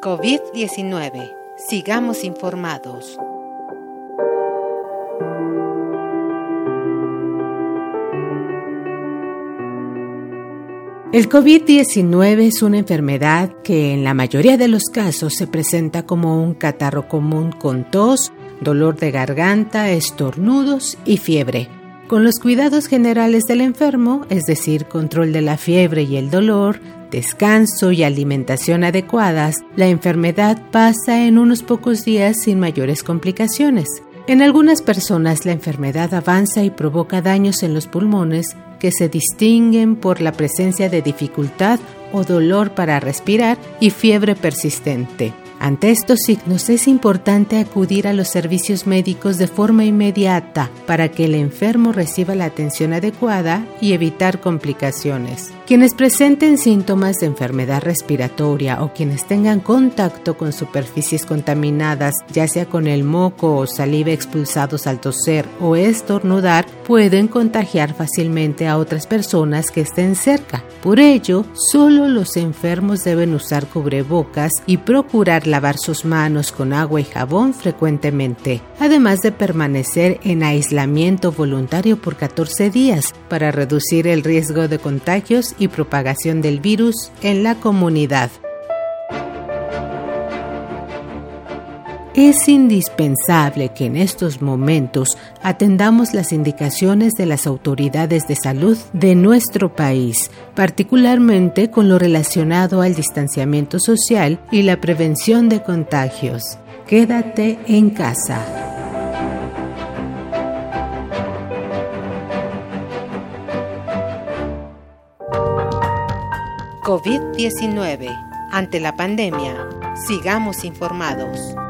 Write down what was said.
COVID-19. Sigamos informados. El COVID-19 es una enfermedad que en la mayoría de los casos se presenta como un catarro común con tos, dolor de garganta, estornudos y fiebre. Con los cuidados generales del enfermo, es decir, control de la fiebre y el dolor, descanso y alimentación adecuadas, la enfermedad pasa en unos pocos días sin mayores complicaciones. En algunas personas la enfermedad avanza y provoca daños en los pulmones que se distinguen por la presencia de dificultad o dolor para respirar y fiebre persistente. Ante estos signos es importante acudir a los servicios médicos de forma inmediata para que el enfermo reciba la atención adecuada y evitar complicaciones. Quienes presenten síntomas de enfermedad respiratoria o quienes tengan contacto con superficies contaminadas, ya sea con el moco o saliva expulsados al toser o estornudar, pueden contagiar fácilmente a otras personas que estén cerca. Por ello, solo los enfermos deben usar cubrebocas y procurar lavar sus manos con agua y jabón frecuentemente, además de permanecer en aislamiento voluntario por 14 días para reducir el riesgo de contagios y propagación del virus en la comunidad. Es indispensable que en estos momentos atendamos las indicaciones de las autoridades de salud de nuestro país, particularmente con lo relacionado al distanciamiento social y la prevención de contagios. Quédate en casa. COVID-19. Ante la pandemia, sigamos informados.